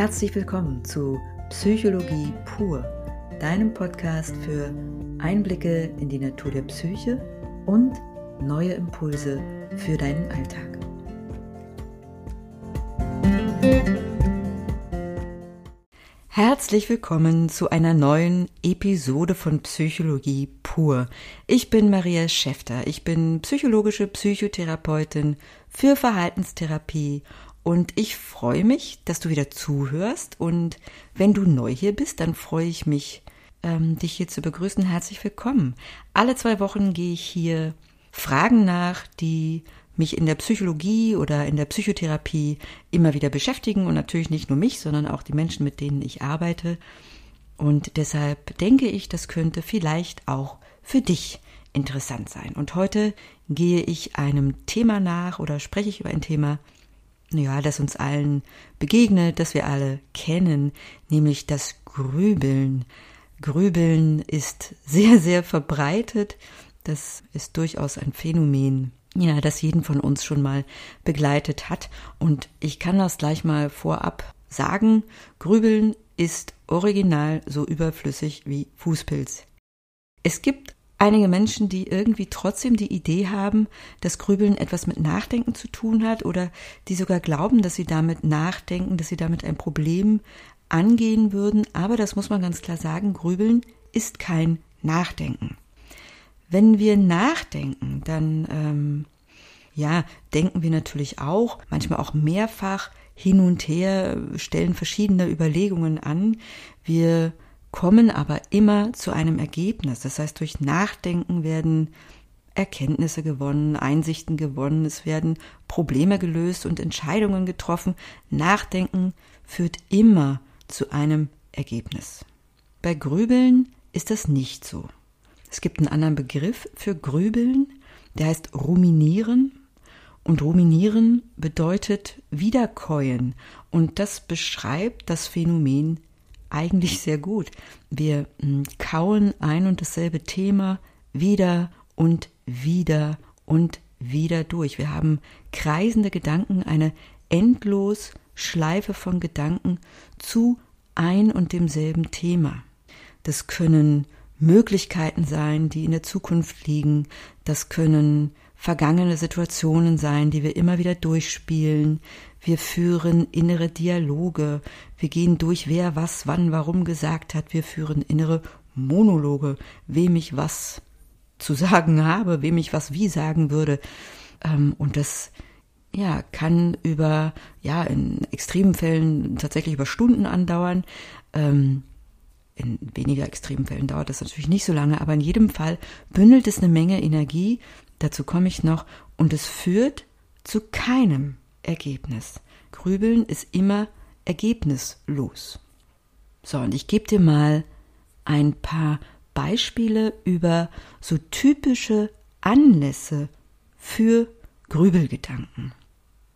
Herzlich willkommen zu Psychologie pur, deinem Podcast für Einblicke in die Natur der Psyche und neue Impulse für deinen Alltag. Herzlich willkommen zu einer neuen Episode von Psychologie pur. Ich bin Maria Schäfter. Ich bin psychologische Psychotherapeutin für Verhaltenstherapie und ich freue mich, dass du wieder zuhörst. Und wenn du neu hier bist, dann freue ich mich, ähm, dich hier zu begrüßen. Herzlich willkommen. Alle zwei Wochen gehe ich hier Fragen nach, die mich in der Psychologie oder in der Psychotherapie immer wieder beschäftigen und natürlich nicht nur mich, sondern auch die Menschen, mit denen ich arbeite. Und deshalb denke ich, das könnte vielleicht auch für dich interessant sein. Und heute gehe ich einem Thema nach oder spreche ich über ein Thema, ja, das uns allen begegnet, das wir alle kennen, nämlich das Grübeln. Grübeln ist sehr, sehr verbreitet. Das ist durchaus ein Phänomen, ja, das jeden von uns schon mal begleitet hat. Und ich kann das gleich mal vorab sagen. Grübeln ist original so überflüssig wie Fußpilz. Es gibt einige Menschen, die irgendwie trotzdem die Idee haben, dass Grübeln etwas mit Nachdenken zu tun hat oder die sogar glauben, dass sie damit nachdenken, dass sie damit ein Problem angehen würden. Aber das muss man ganz klar sagen, Grübeln ist kein Nachdenken. Wenn wir nachdenken, dann ähm, ja, denken wir natürlich auch, manchmal auch mehrfach hin und her, stellen verschiedene Überlegungen an. Wir kommen aber immer zu einem Ergebnis. Das heißt, durch Nachdenken werden Erkenntnisse gewonnen, Einsichten gewonnen, es werden Probleme gelöst und Entscheidungen getroffen. Nachdenken führt immer zu einem Ergebnis. Bei Grübeln ist das nicht so. Es gibt einen anderen Begriff für Grübeln, der heißt Ruminieren. Und Ruminieren bedeutet Wiederkäuen. Und das beschreibt das Phänomen eigentlich sehr gut. Wir hm, kauen ein und dasselbe Thema wieder und wieder und wieder durch. Wir haben kreisende Gedanken, eine endlos Schleife von Gedanken zu ein und demselben Thema. Das können Möglichkeiten sein, die in der Zukunft liegen. Das können vergangene Situationen sein, die wir immer wieder durchspielen. Wir führen innere Dialoge. Wir gehen durch, wer was, wann, warum gesagt hat. Wir führen innere Monologe, wem ich was zu sagen habe, wem ich was wie sagen würde. Ähm, und das ja, kann über, ja, in extremen Fällen tatsächlich über Stunden andauern. Ähm, in weniger extremen Fällen dauert das natürlich nicht so lange, aber in jedem Fall bündelt es eine Menge Energie, dazu komme ich noch, und es führt zu keinem Ergebnis. Grübeln ist immer ergebnislos. So, und ich gebe dir mal ein paar Beispiele über so typische Anlässe für Grübelgedanken.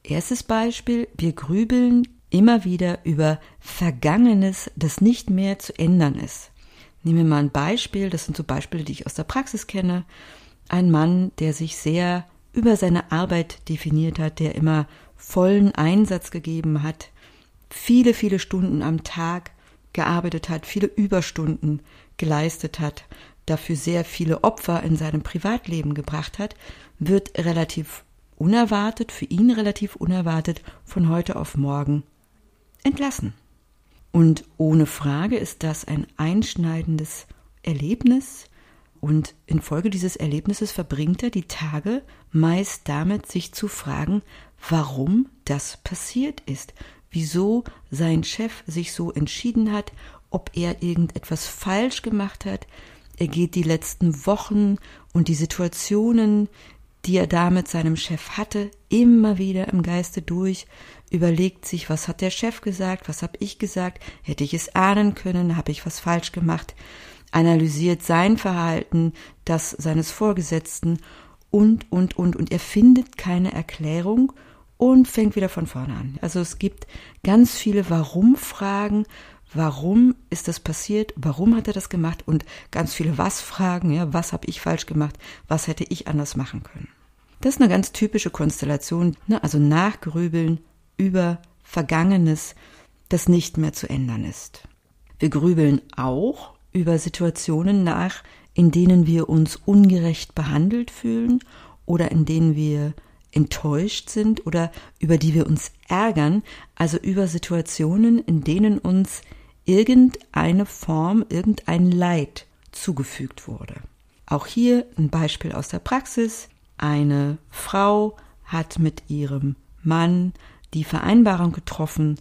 Erstes Beispiel, wir grübeln immer wieder über Vergangenes, das nicht mehr zu ändern ist. Nehmen wir mal ein Beispiel, das sind so Beispiele, die ich aus der Praxis kenne. Ein Mann, der sich sehr über seine Arbeit definiert hat, der immer vollen Einsatz gegeben hat, viele, viele Stunden am Tag gearbeitet hat, viele Überstunden geleistet hat, dafür sehr viele Opfer in seinem Privatleben gebracht hat, wird relativ unerwartet, für ihn relativ unerwartet, von heute auf morgen entlassen. Und ohne Frage ist das ein einschneidendes Erlebnis, und infolge dieses Erlebnisses verbringt er die Tage meist damit, sich zu fragen, warum das passiert ist, wieso sein Chef sich so entschieden hat, ob er irgendetwas falsch gemacht hat. Er geht die letzten Wochen und die Situationen, die er da mit seinem Chef hatte, immer wieder im Geiste durch, überlegt sich, was hat der Chef gesagt, was habe ich gesagt, hätte ich es ahnen können, habe ich was falsch gemacht analysiert sein Verhalten, das seines Vorgesetzten und, und, und. Und er findet keine Erklärung und fängt wieder von vorne an. Also es gibt ganz viele Warum-Fragen. Warum ist das passiert? Warum hat er das gemacht? Und ganz viele Was-Fragen. Ja, was habe ich falsch gemacht? Was hätte ich anders machen können? Das ist eine ganz typische Konstellation. Ne? Also nachgrübeln über Vergangenes, das nicht mehr zu ändern ist. Wir grübeln auch über Situationen nach, in denen wir uns ungerecht behandelt fühlen oder in denen wir enttäuscht sind oder über die wir uns ärgern, also über Situationen, in denen uns irgendeine Form, irgendein Leid zugefügt wurde. Auch hier ein Beispiel aus der Praxis. Eine Frau hat mit ihrem Mann die Vereinbarung getroffen,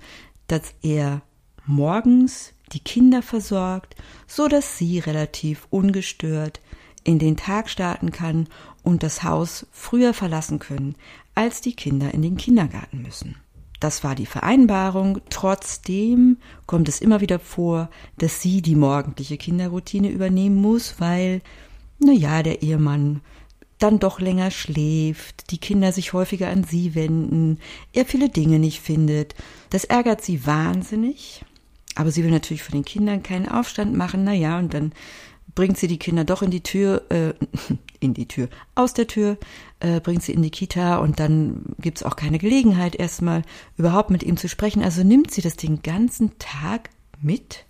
dass er morgens die Kinder versorgt, so dass sie relativ ungestört in den Tag starten kann und das Haus früher verlassen können, als die Kinder in den Kindergarten müssen. Das war die Vereinbarung. Trotzdem kommt es immer wieder vor, dass sie die morgendliche Kinderroutine übernehmen muss, weil, na ja, der Ehemann dann doch länger schläft, die Kinder sich häufiger an sie wenden, er viele Dinge nicht findet. Das ärgert sie wahnsinnig. Aber sie will natürlich von den Kindern keinen Aufstand machen. Na ja, und dann bringt sie die Kinder doch in die Tür, äh, in die Tür, aus der Tür, äh, bringt sie in die Kita und dann gibt's auch keine Gelegenheit, erstmal überhaupt mit ihm zu sprechen. Also nimmt sie das den ganzen Tag mit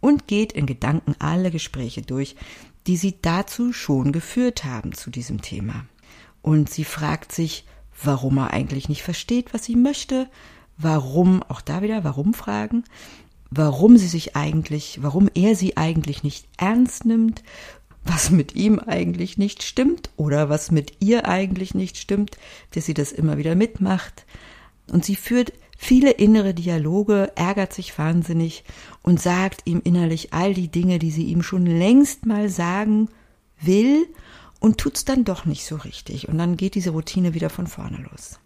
und geht in Gedanken alle Gespräche durch, die sie dazu schon geführt haben zu diesem Thema. Und sie fragt sich, warum er eigentlich nicht versteht, was sie möchte, warum, auch da wieder, warum fragen, warum sie sich eigentlich, warum er sie eigentlich nicht ernst nimmt, was mit ihm eigentlich nicht stimmt oder was mit ihr eigentlich nicht stimmt, dass sie das immer wieder mitmacht. Und sie führt viele innere Dialoge, ärgert sich wahnsinnig und sagt ihm innerlich all die Dinge, die sie ihm schon längst mal sagen will und tut's dann doch nicht so richtig. Und dann geht diese Routine wieder von vorne los.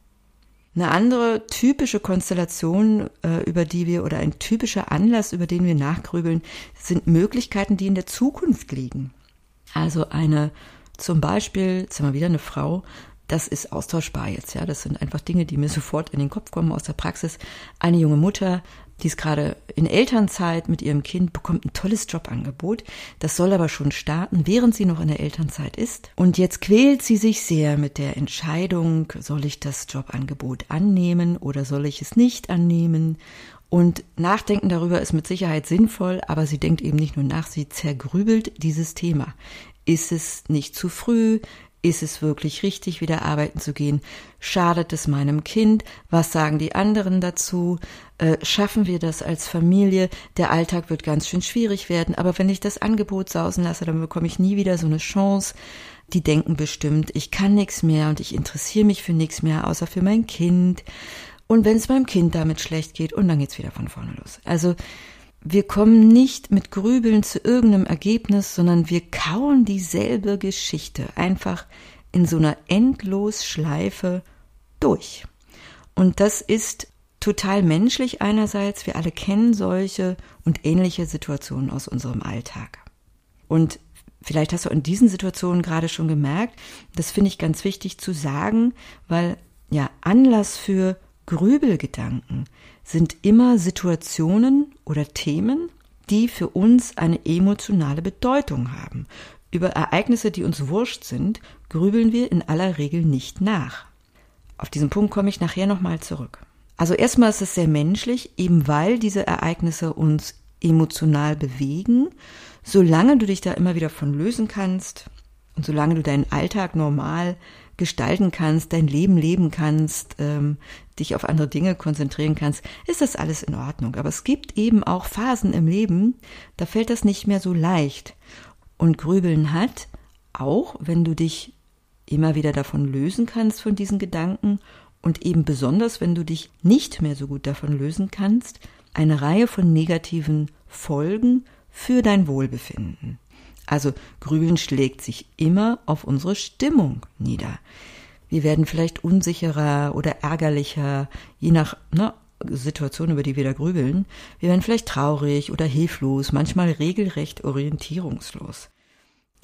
Eine andere typische Konstellation, äh, über die wir oder ein typischer Anlass, über den wir nachgrübeln, sind Möglichkeiten, die in der Zukunft liegen. Also eine, zum Beispiel, jetzt haben wir wieder eine Frau, das ist austauschbar jetzt, ja. Das sind einfach Dinge, die mir sofort in den Kopf kommen aus der Praxis. Eine junge Mutter, die ist gerade in Elternzeit mit ihrem Kind, bekommt ein tolles Jobangebot. Das soll aber schon starten, während sie noch in der Elternzeit ist. Und jetzt quält sie sich sehr mit der Entscheidung, soll ich das Jobangebot annehmen oder soll ich es nicht annehmen? Und Nachdenken darüber ist mit Sicherheit sinnvoll, aber sie denkt eben nicht nur nach, sie zergrübelt dieses Thema. Ist es nicht zu früh? Ist es wirklich richtig, wieder arbeiten zu gehen? Schadet es meinem Kind? Was sagen die anderen dazu? Äh, schaffen wir das als Familie? Der Alltag wird ganz schön schwierig werden, aber wenn ich das Angebot sausen lasse, dann bekomme ich nie wieder so eine Chance. Die denken bestimmt, ich kann nichts mehr und ich interessiere mich für nichts mehr, außer für mein Kind. Und wenn es meinem Kind damit schlecht geht, und dann geht's wieder von vorne los. Also wir kommen nicht mit Grübeln zu irgendeinem Ergebnis, sondern wir kauen dieselbe Geschichte einfach in so einer Endlosschleife durch. Und das ist total menschlich einerseits. Wir alle kennen solche und ähnliche Situationen aus unserem Alltag. Und vielleicht hast du in diesen Situationen gerade schon gemerkt, das finde ich ganz wichtig zu sagen, weil ja Anlass für Grübelgedanken sind immer Situationen oder Themen, die für uns eine emotionale Bedeutung haben. Über Ereignisse, die uns wurscht sind, grübeln wir in aller Regel nicht nach. Auf diesen Punkt komme ich nachher nochmal zurück. Also erstmal ist es sehr menschlich, eben weil diese Ereignisse uns emotional bewegen. Solange du dich da immer wieder von lösen kannst und solange du deinen Alltag normal gestalten kannst, dein Leben leben kannst, ähm, dich auf andere Dinge konzentrieren kannst, ist das alles in Ordnung. Aber es gibt eben auch Phasen im Leben, da fällt das nicht mehr so leicht. Und Grübeln hat, auch wenn du dich immer wieder davon lösen kannst von diesen Gedanken und eben besonders, wenn du dich nicht mehr so gut davon lösen kannst, eine Reihe von negativen Folgen für dein Wohlbefinden. Also Grübeln schlägt sich immer auf unsere Stimmung nieder. Wir werden vielleicht unsicherer oder ärgerlicher, je nach ne, Situation, über die wir da grübeln. Wir werden vielleicht traurig oder hilflos, manchmal regelrecht orientierungslos.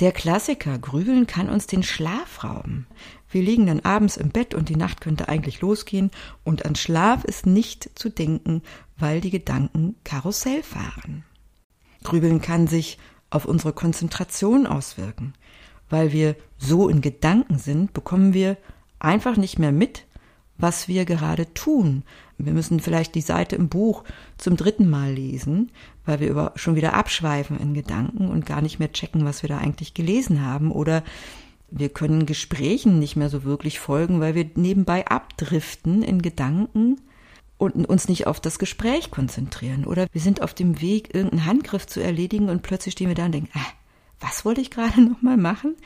Der Klassiker Grübeln kann uns den Schlaf rauben. Wir liegen dann abends im Bett und die Nacht könnte eigentlich losgehen und an Schlaf ist nicht zu denken, weil die Gedanken Karussell fahren. Grübeln kann sich auf unsere Konzentration auswirken. Weil wir so in Gedanken sind, bekommen wir einfach nicht mehr mit, was wir gerade tun. Wir müssen vielleicht die Seite im Buch zum dritten Mal lesen, weil wir über, schon wieder abschweifen in Gedanken und gar nicht mehr checken, was wir da eigentlich gelesen haben. Oder wir können Gesprächen nicht mehr so wirklich folgen, weil wir nebenbei abdriften in Gedanken und uns nicht auf das Gespräch konzentrieren. Oder wir sind auf dem Weg, irgendeinen Handgriff zu erledigen und plötzlich stehen wir da und denken, ah, was wollte ich gerade nochmal machen?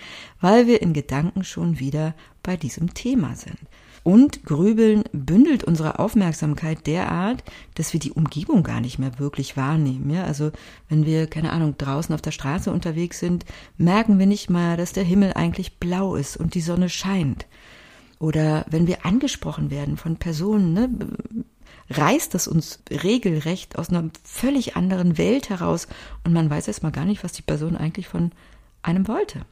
Weil wir in Gedanken schon wieder bei diesem Thema sind. Und Grübeln bündelt unsere Aufmerksamkeit derart, dass wir die Umgebung gar nicht mehr wirklich wahrnehmen. Ja, also wenn wir, keine Ahnung, draußen auf der Straße unterwegs sind, merken wir nicht mal, dass der Himmel eigentlich blau ist und die Sonne scheint. Oder wenn wir angesprochen werden von Personen, ne, reißt es uns regelrecht aus einer völlig anderen Welt heraus und man weiß erstmal gar nicht, was die Person eigentlich von einem wollte.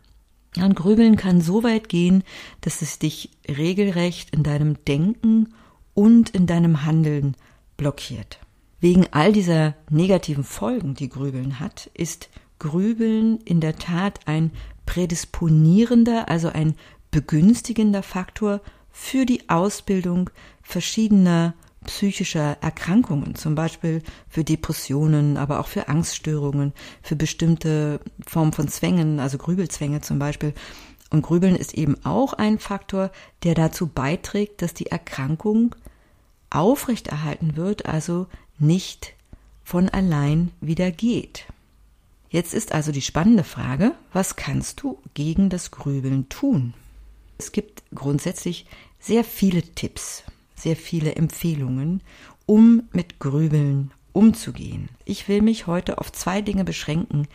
Ja, Grübeln kann so weit gehen, dass es dich regelrecht in deinem Denken und in deinem Handeln blockiert. Wegen all dieser negativen Folgen, die Grübeln hat, ist Grübeln in der Tat ein prädisponierender, also ein begünstigender Faktor für die Ausbildung verschiedener psychischer Erkrankungen, zum Beispiel für Depressionen, aber auch für Angststörungen, für bestimmte Formen von Zwängen, also Grübelzwänge zum Beispiel. Und Grübeln ist eben auch ein Faktor, der dazu beiträgt, dass die Erkrankung aufrechterhalten wird, also nicht von allein wieder geht. Jetzt ist also die spannende Frage, was kannst du gegen das Grübeln tun? Es gibt grundsätzlich sehr viele Tipps sehr viele Empfehlungen, um mit Grübeln umzugehen. Ich will mich heute auf zwei Dinge beschränken,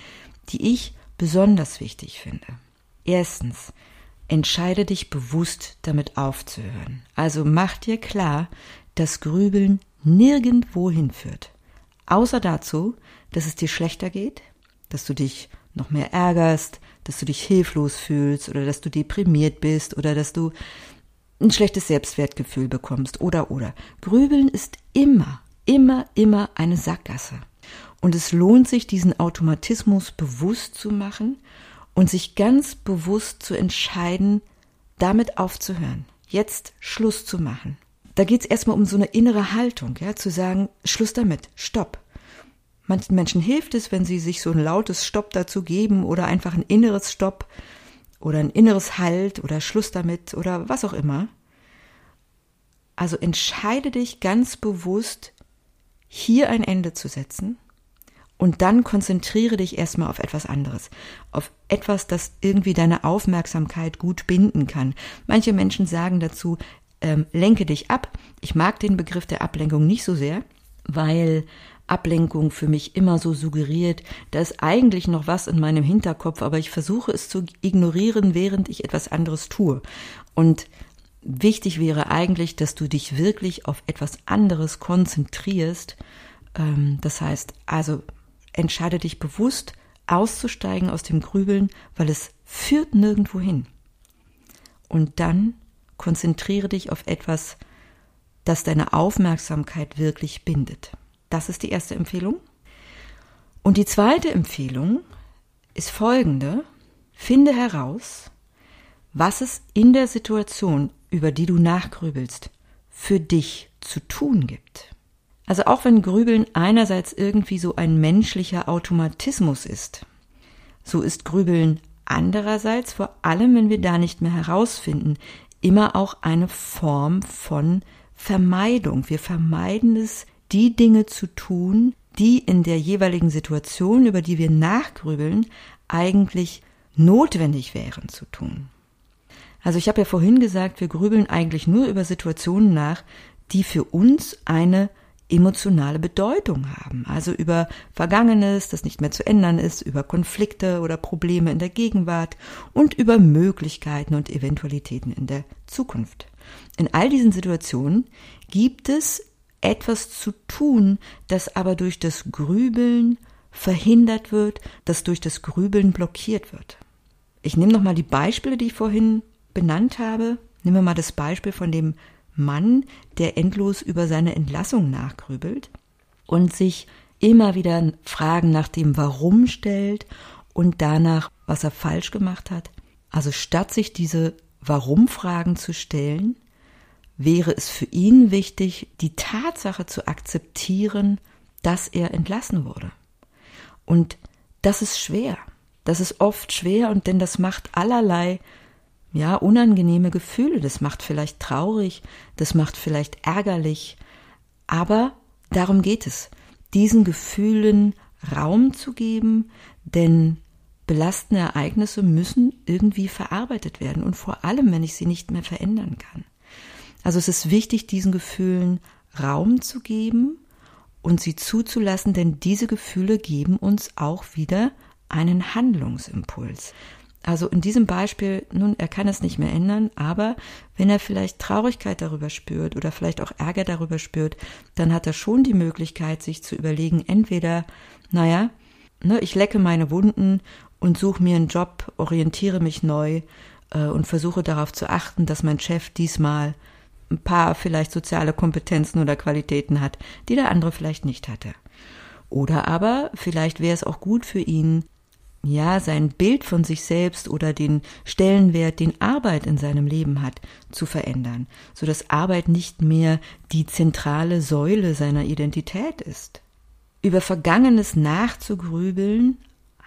die ich besonders wichtig finde. Erstens, entscheide dich bewusst damit aufzuhören. Also mach dir klar, dass Grübeln nirgendwo hinführt. Außer dazu, dass es dir schlechter geht, dass du dich noch mehr ärgerst, dass du dich hilflos fühlst oder dass du deprimiert bist oder dass du ein schlechtes Selbstwertgefühl bekommst oder oder. Grübeln ist immer, immer, immer eine Sackgasse. Und es lohnt sich, diesen Automatismus bewusst zu machen und sich ganz bewusst zu entscheiden, damit aufzuhören, jetzt Schluss zu machen. Da geht es erstmal um so eine innere Haltung, ja, zu sagen, Schluss damit, Stopp. Manchen Menschen hilft es, wenn sie sich so ein lautes Stopp dazu geben oder einfach ein inneres Stopp oder ein inneres Halt oder Schluss damit oder was auch immer. Also entscheide dich ganz bewusst, hier ein Ende zu setzen und dann konzentriere dich erstmal auf etwas anderes, auf etwas, das irgendwie deine Aufmerksamkeit gut binden kann. Manche Menschen sagen dazu, ähm, lenke dich ab. Ich mag den Begriff der Ablenkung nicht so sehr, weil Ablenkung für mich immer so suggeriert, da ist eigentlich noch was in meinem Hinterkopf, aber ich versuche es zu ignorieren, während ich etwas anderes tue. Und wichtig wäre eigentlich, dass du dich wirklich auf etwas anderes konzentrierst. Ähm, das heißt, also entscheide dich bewusst auszusteigen aus dem Grübeln, weil es führt nirgendwo hin. Und dann konzentriere dich auf etwas, das deine Aufmerksamkeit wirklich bindet. Das ist die erste Empfehlung. Und die zweite Empfehlung ist folgende. Finde heraus, was es in der Situation, über die du nachgrübelst, für dich zu tun gibt. Also auch wenn Grübeln einerseits irgendwie so ein menschlicher Automatismus ist, so ist Grübeln andererseits, vor allem wenn wir da nicht mehr herausfinden, immer auch eine Form von Vermeidung. Wir vermeiden es, die Dinge zu tun, die in der jeweiligen Situation, über die wir nachgrübeln, eigentlich notwendig wären zu tun. Also ich habe ja vorhin gesagt, wir grübeln eigentlich nur über Situationen nach, die für uns eine emotionale Bedeutung haben. Also über Vergangenes, das nicht mehr zu ändern ist, über Konflikte oder Probleme in der Gegenwart und über Möglichkeiten und Eventualitäten in der Zukunft. In all diesen Situationen gibt es etwas zu tun, das aber durch das Grübeln verhindert wird, das durch das Grübeln blockiert wird. Ich nehme nochmal die Beispiele, die ich vorhin benannt habe. Nehmen wir mal das Beispiel von dem Mann, der endlos über seine Entlassung nachgrübelt und sich immer wieder Fragen nach dem Warum stellt und danach, was er falsch gemacht hat. Also statt sich diese Warum-Fragen zu stellen, wäre es für ihn wichtig, die Tatsache zu akzeptieren, dass er entlassen wurde. Und das ist schwer. Das ist oft schwer und denn das macht allerlei ja, unangenehme Gefühle. Das macht vielleicht traurig, das macht vielleicht ärgerlich. Aber darum geht es, diesen Gefühlen Raum zu geben, denn belastende Ereignisse müssen irgendwie verarbeitet werden und vor allem, wenn ich sie nicht mehr verändern kann. Also es ist wichtig, diesen Gefühlen Raum zu geben und sie zuzulassen, denn diese Gefühle geben uns auch wieder einen Handlungsimpuls. Also in diesem Beispiel, nun, er kann es nicht mehr ändern, aber wenn er vielleicht Traurigkeit darüber spürt oder vielleicht auch Ärger darüber spürt, dann hat er schon die Möglichkeit, sich zu überlegen, entweder, naja, ne, ich lecke meine Wunden und suche mir einen Job, orientiere mich neu äh, und versuche darauf zu achten, dass mein Chef diesmal ein paar vielleicht soziale Kompetenzen oder Qualitäten hat, die der andere vielleicht nicht hatte. Oder aber vielleicht wäre es auch gut für ihn, ja, sein Bild von sich selbst oder den Stellenwert, den Arbeit in seinem Leben hat, zu verändern, so dass Arbeit nicht mehr die zentrale Säule seiner Identität ist. Über Vergangenes nachzugrübeln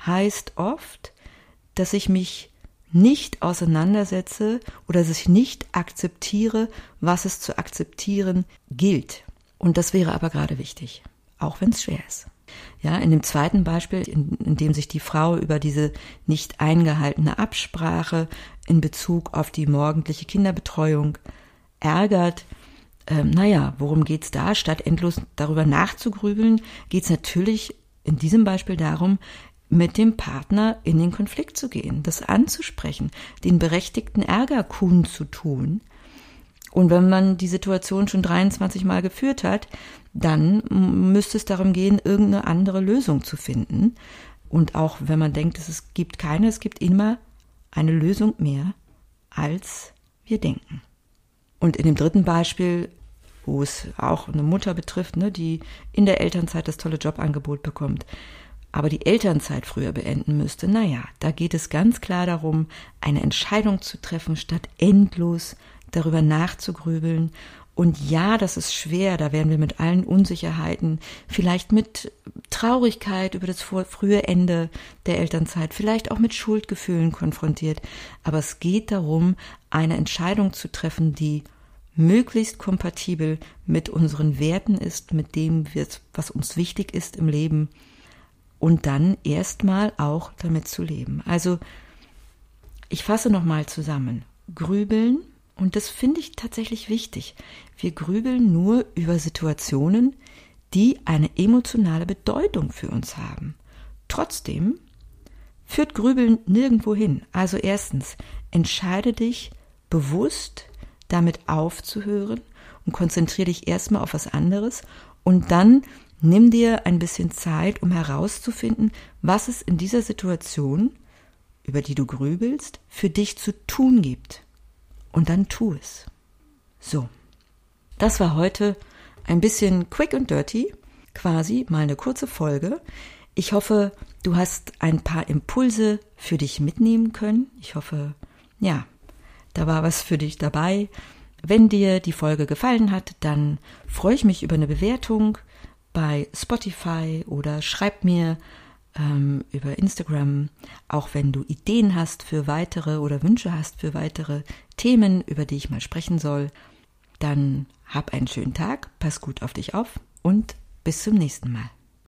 heißt oft, dass ich mich nicht auseinandersetze oder dass ich nicht akzeptiere, was es zu akzeptieren gilt. Und das wäre aber gerade wichtig, auch wenn es schwer ist. Ja, in dem zweiten Beispiel, in, in, dem sich die Frau über diese nicht eingehaltene Absprache in Bezug auf die morgendliche Kinderbetreuung ärgert, ähm, naja, worum geht's da? Statt endlos darüber nachzugrübeln, geht's natürlich in diesem Beispiel darum, mit dem Partner in den Konflikt zu gehen, das anzusprechen, den berechtigten Ärger zu tun. Und wenn man die Situation schon 23 Mal geführt hat, dann müsste es darum gehen, irgendeine andere Lösung zu finden. Und auch wenn man denkt, es gibt keine, es gibt immer eine Lösung mehr, als wir denken. Und in dem dritten Beispiel, wo es auch eine Mutter betrifft, ne, die in der Elternzeit das tolle Jobangebot bekommt, aber die Elternzeit früher beenden müsste, naja, da geht es ganz klar darum, eine Entscheidung zu treffen, statt endlos darüber nachzugrübeln. Und ja, das ist schwer, da werden wir mit allen Unsicherheiten, vielleicht mit Traurigkeit über das frühe Ende der Elternzeit, vielleicht auch mit Schuldgefühlen konfrontiert. Aber es geht darum, eine Entscheidung zu treffen, die möglichst kompatibel mit unseren Werten ist, mit dem, was uns wichtig ist im Leben und dann erstmal auch damit zu leben. Also ich fasse nochmal zusammen. Grübeln und das finde ich tatsächlich wichtig. Wir grübeln nur über Situationen, die eine emotionale Bedeutung für uns haben. Trotzdem führt Grübeln nirgendwo hin. Also erstens, entscheide dich bewusst damit aufzuhören und konzentriere dich erstmal auf was anderes und dann nimm dir ein bisschen Zeit, um herauszufinden, was es in dieser Situation, über die du grübelst, für dich zu tun gibt und dann tu es. So, das war heute ein bisschen quick and dirty, quasi mal eine kurze Folge. Ich hoffe, du hast ein paar Impulse für dich mitnehmen können. Ich hoffe, ja, da war was für dich dabei. Wenn dir die Folge gefallen hat, dann freue ich mich über eine Bewertung bei Spotify oder schreib mir ähm, über Instagram. Auch wenn du Ideen hast für weitere oder Wünsche hast für weitere Themen, über die ich mal sprechen soll, dann hab einen schönen Tag, pass gut auf dich auf und bis zum nächsten Mal.